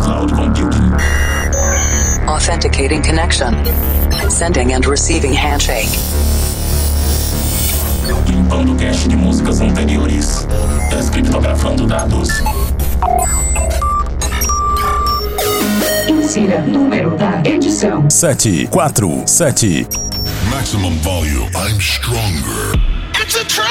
cloud computing. Authenticating connection. Sending and receiving handshake. Limpando cache de músicas anteriores. Descriptografando dados. Insira número da edição: 7, 4, 7. Maximum volume. I'm stronger. It's a trap!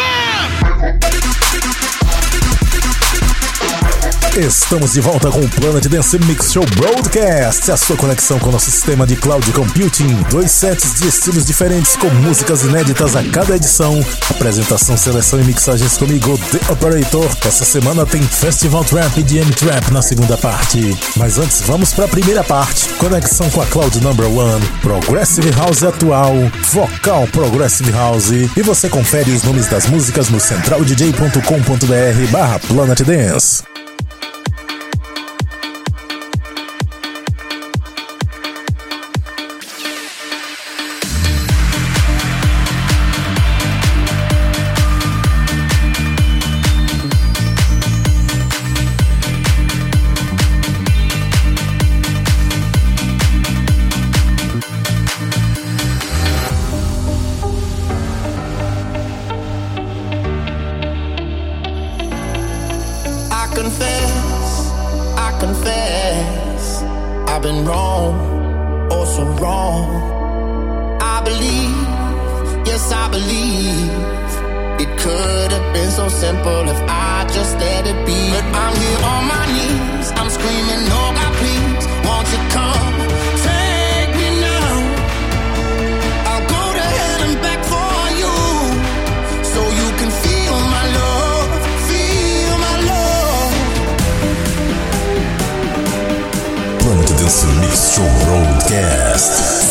Estamos de volta com o Planet Dance Mix Show Broadcast, a sua conexão com o nosso sistema de cloud computing. Dois sets de estilos diferentes com músicas inéditas a cada edição. Apresentação, seleção e mixagens comigo, The Operator. Essa semana tem Festival Trap e DM Trap na segunda parte. Mas antes, vamos para a primeira parte. Conexão com a Cloud Number One, Progressive House atual, Vocal Progressive House. E você confere os nomes das músicas no centraldj.com.br barra Planet Dance.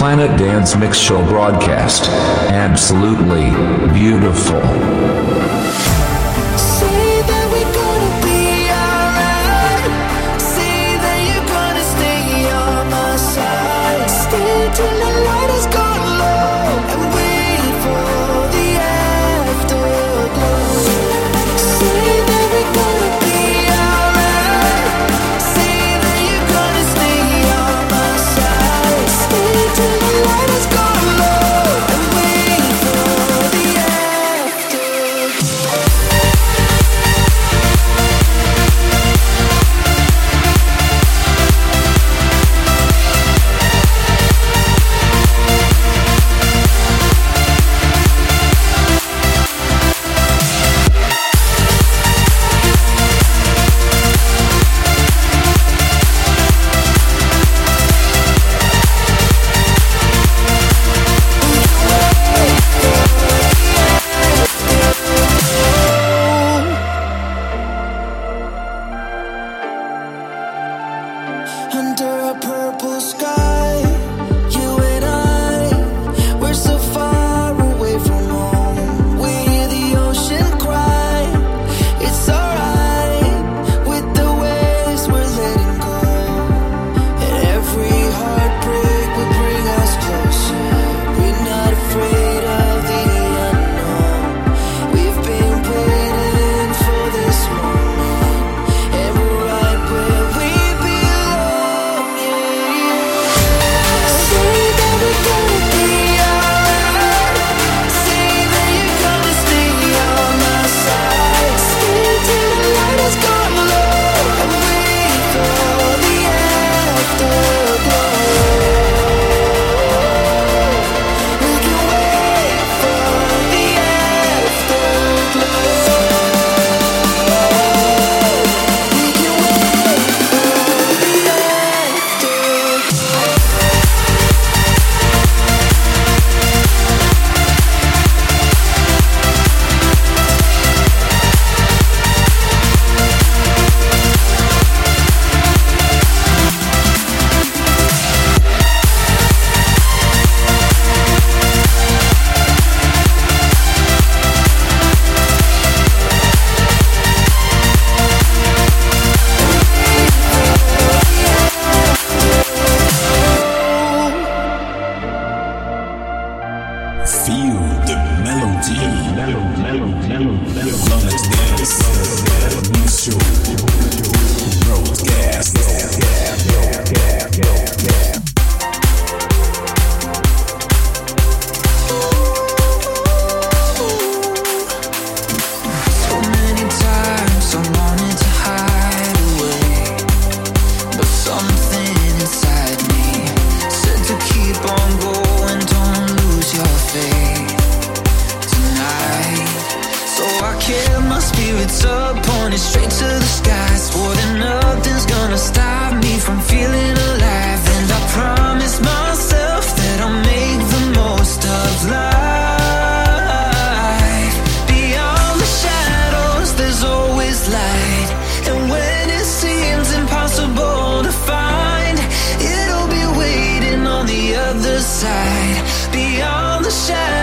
Planet Dance Mix Show broadcast. Absolutely beautiful. beyond the shadow.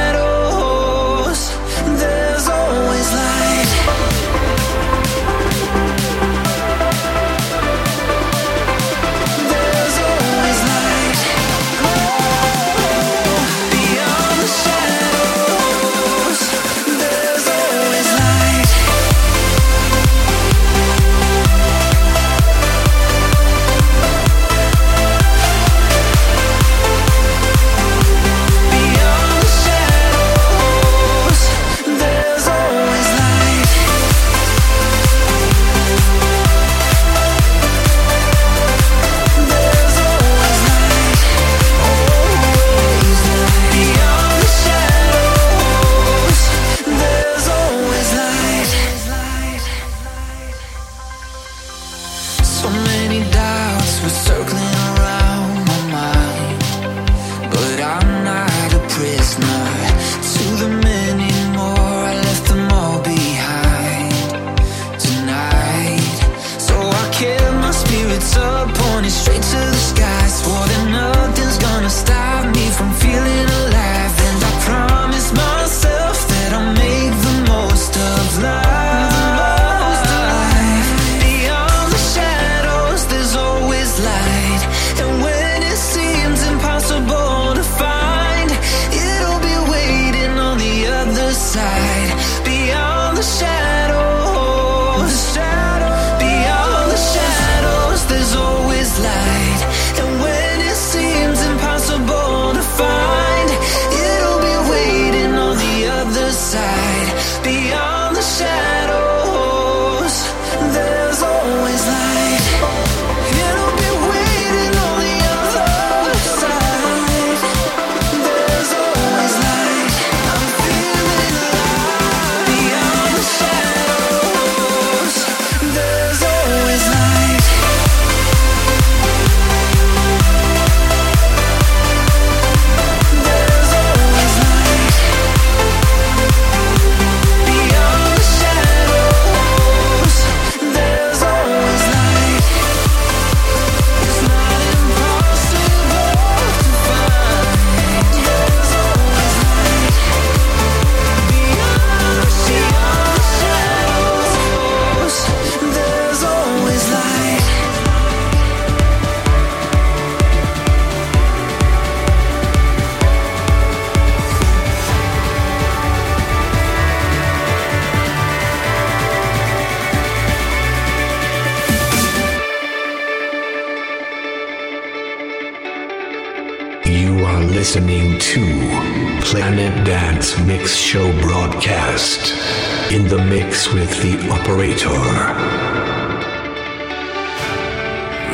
The operator.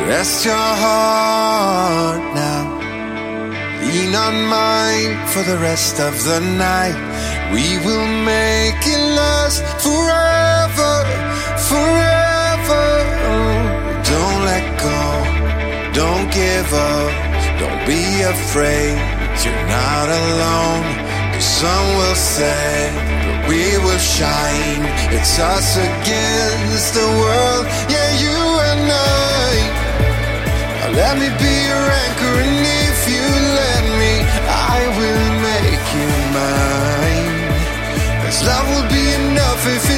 Rest your heart now. Lean on mine for the rest of the night. We will make it last forever, forever. Don't let go, don't give up, don't be afraid. You're not alone. The sun will set, but we will shine. It's us against the world, yeah, you and I. Let me be your anchor, and if you let me, I will make you mine. Cause love will be enough if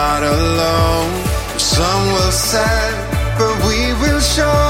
not alone. Sun will set, but we will shine.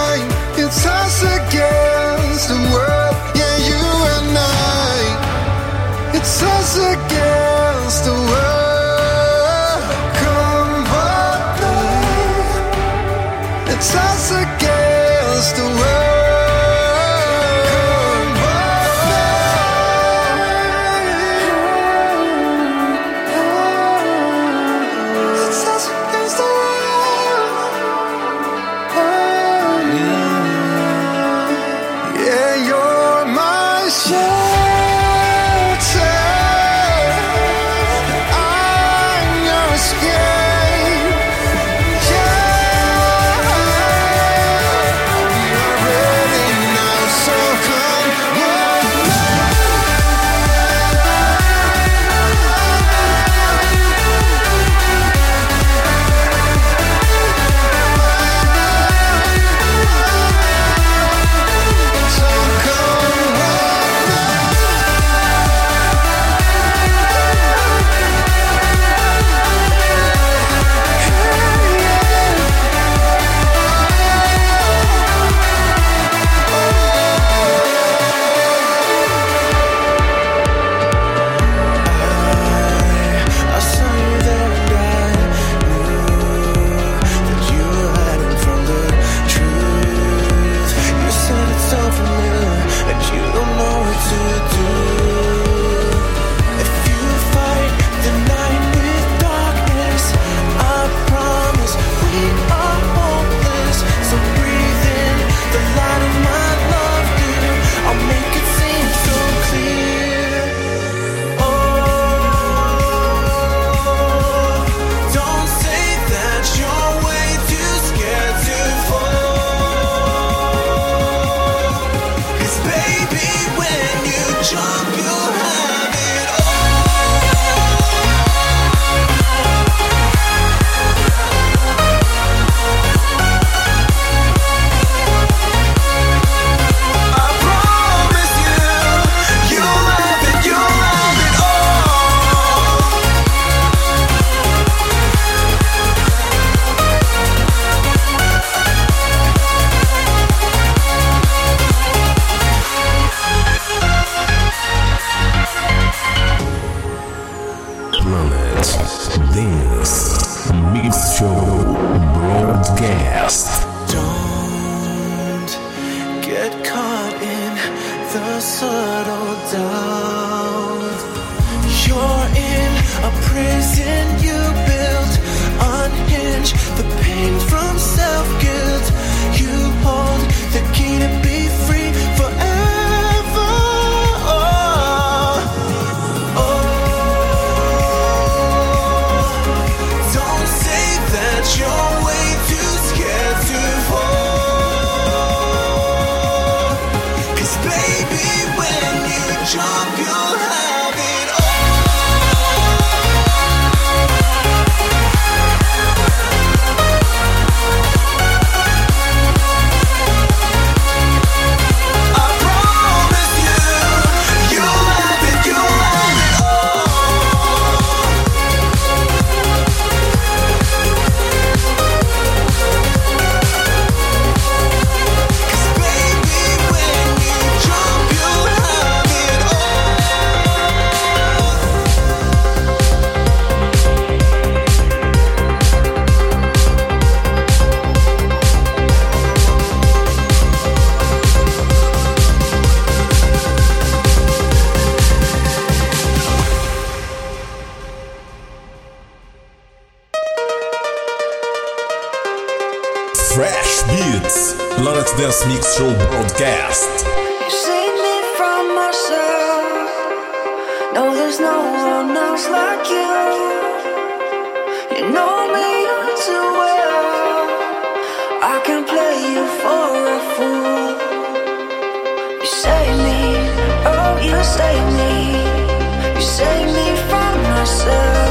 Fresh Beats, Planet Dance Mix Show Broadcast. You save me from myself. No, there's no one else like you. You know me too well. I can play you for a fool. You save me, oh, you save me. You save me from myself.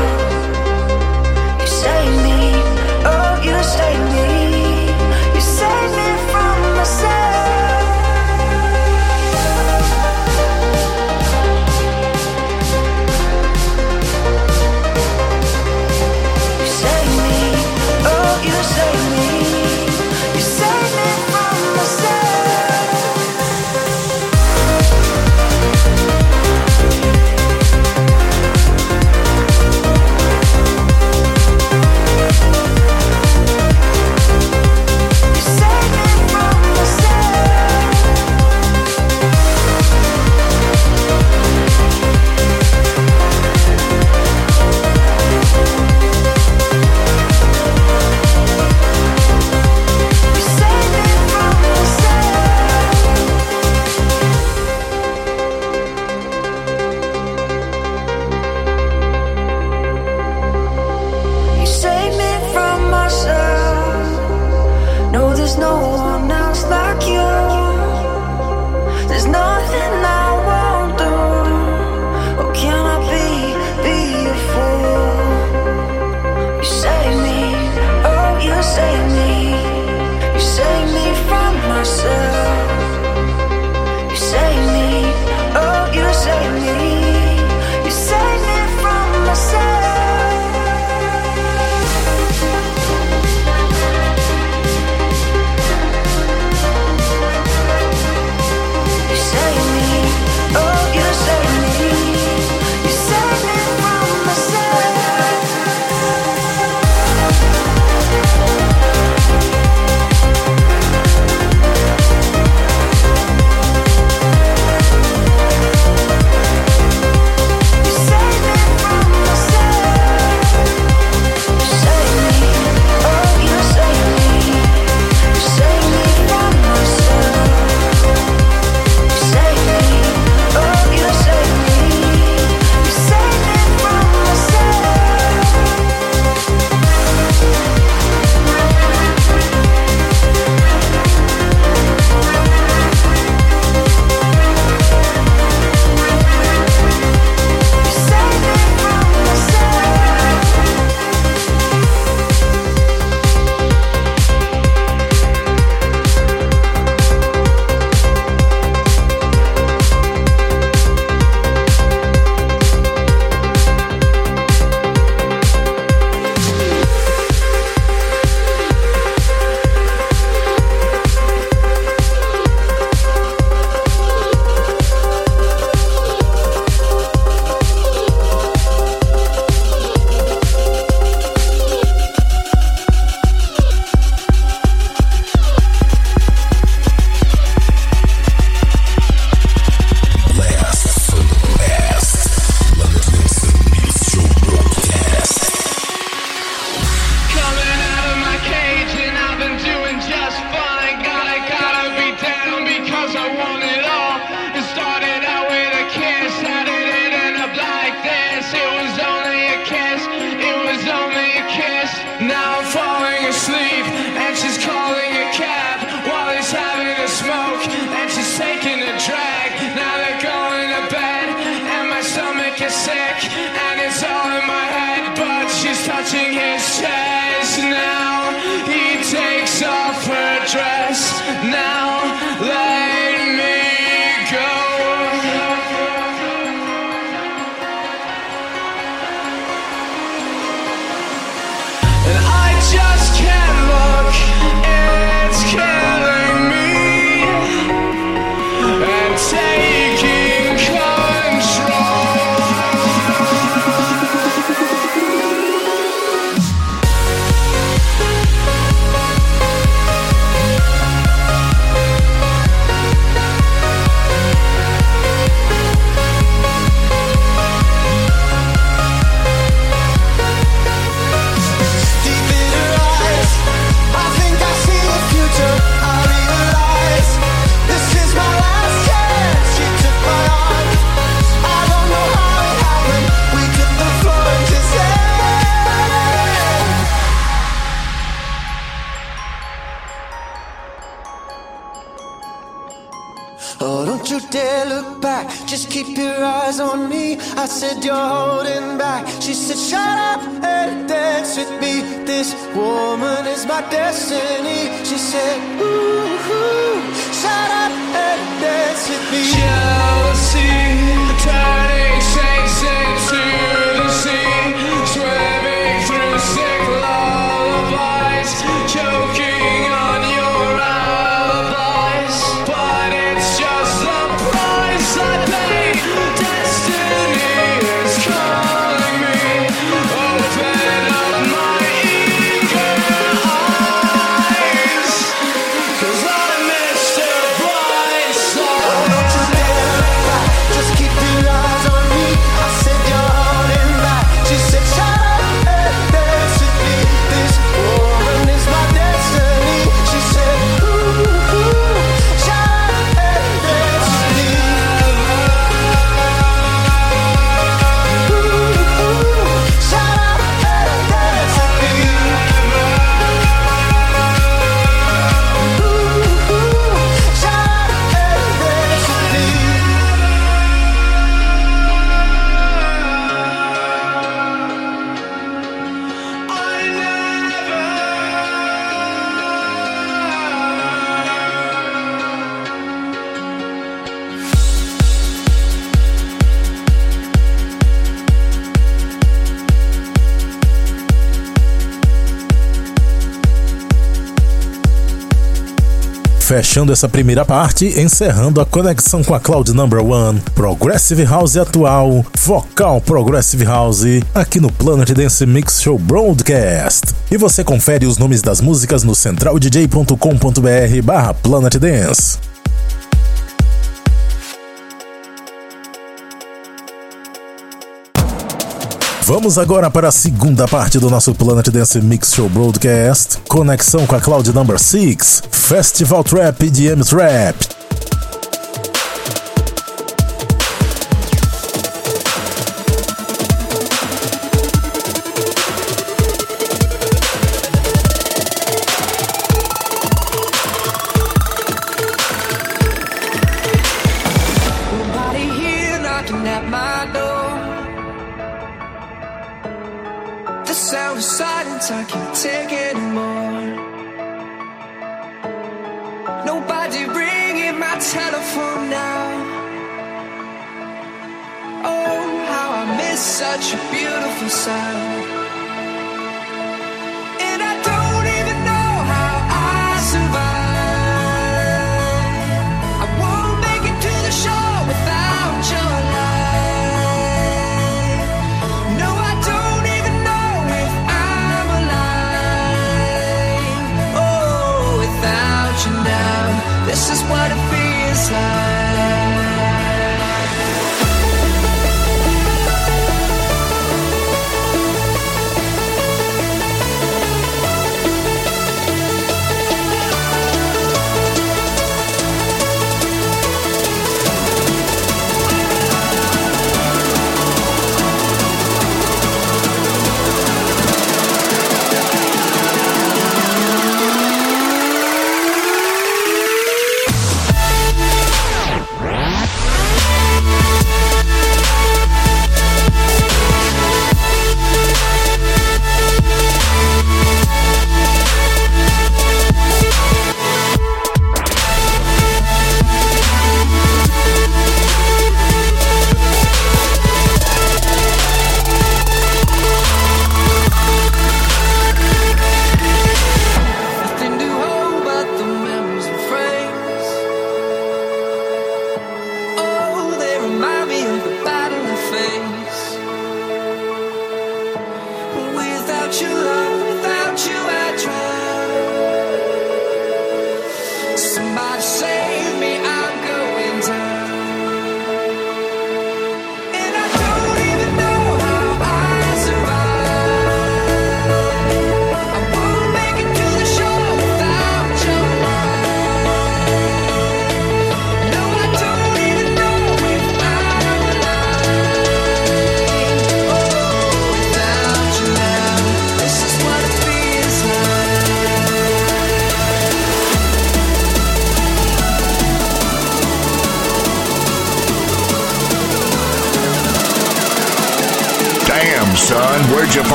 Eyes on me. I said you're holding back. She said, Shut up and dance with me. This woman is my destiny. She said, Ooh, ooh shut up and dance with me. Jealousy, turning Fechando essa primeira parte, encerrando a conexão com a Cloud Number One, Progressive House atual, Vocal Progressive House, aqui no Planet Dance Mix Show Broadcast. E você confere os nomes das músicas no centraldj.com.br barra Planet Dance. Vamos agora para a segunda parte do nosso Planet Dance Mix Show Broadcast. Conexão com a Cloud Number 6, Festival Trap e DM Trap.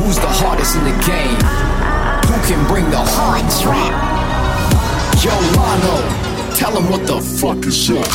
Who's the hardest in the game? Who can bring the hard trap? Yo, Lano, tell him what the fuck is up.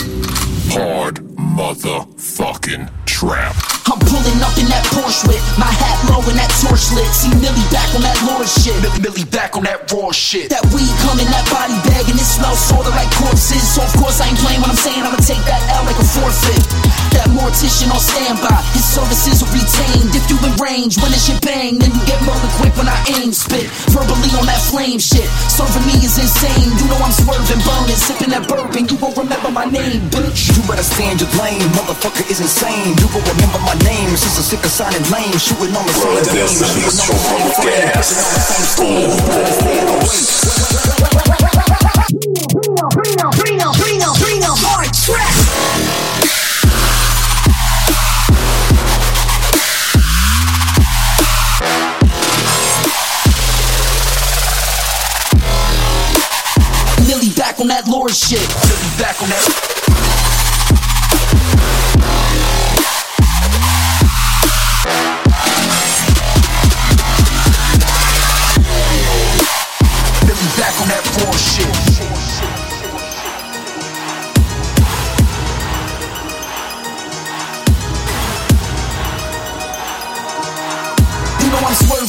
Hard motherfucking trap. I'm pulling up in that Porsche with my hat low and that torch lit. See Millie back on that Lord shit. Millie, Millie back on that raw shit. That weed coming, that body bag, and it smells sorta like corpses. So of course I ain't playing what I'm saying. I'ma take that L like a forfeit. That mortician on standby, his services are retained. If you in range, when it's your bang, then you get murder quick when I aim. Spit verbally on that flame shit. Serving me is insane. You know I'm swerving, burning, sipping that bourbon. You won't remember my name, bitch. You better stand your lane, motherfucker is insane. You gon' remember my name, since a sick of lame, shooting on the same team, shooting on the same frame, pushing on the same steam. You better stand away. Reno, Reno, Reno, Reno, hard track. Millie back on that Lord shit. Back on that.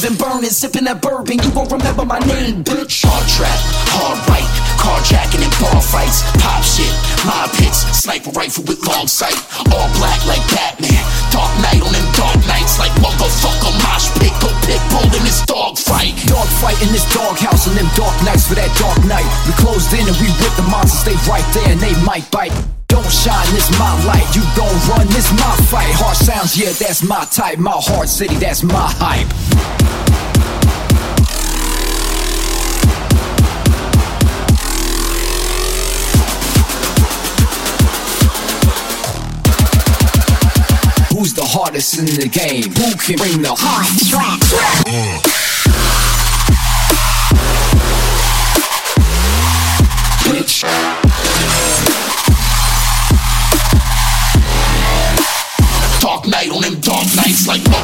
I'm burning, sipping that bourbon. You won't remember my name, bitch. Hard trap, hard right, carjacking and bar fights, pop shit, mob hits, sniper rifle with long sight, all black like Batman, dark knight on them dark nights like motherfucker mosh pit, go pit bull in this dog fight. Dog fight in this doghouse on them dark nights for that dark night. We closed in and we with the monsters, they right there and they might bite. Don't shine, it's my light. You gon' run, it's my fight. Hard sounds, yeah, that's my type. My hard city, that's my hype. Who's the hardest in the game? Who can bring the hard track? Bitch. Like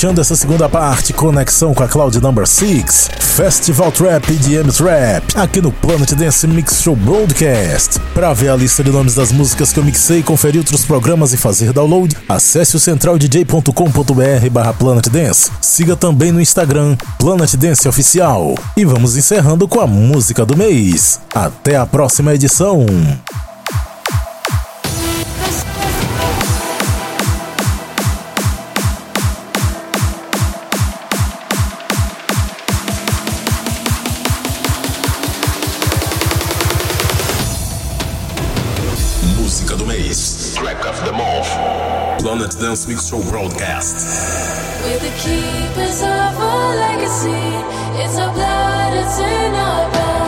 Fechando essa segunda parte, conexão com a Cloud Number 6, Festival Trap e DMs Rap, aqui no Planet Dance Mix Show Broadcast. Para ver a lista de nomes das músicas que eu mixei, conferir outros programas e fazer download, acesse o centraldj.com.br barra Planet Dance. Siga também no Instagram, Planet Dance Oficial. E vamos encerrando com a música do mês. Até a próxima edição. Dance Mix Show Broadcast. We're the keepers of our legacy. It's our blood, it's in our bones.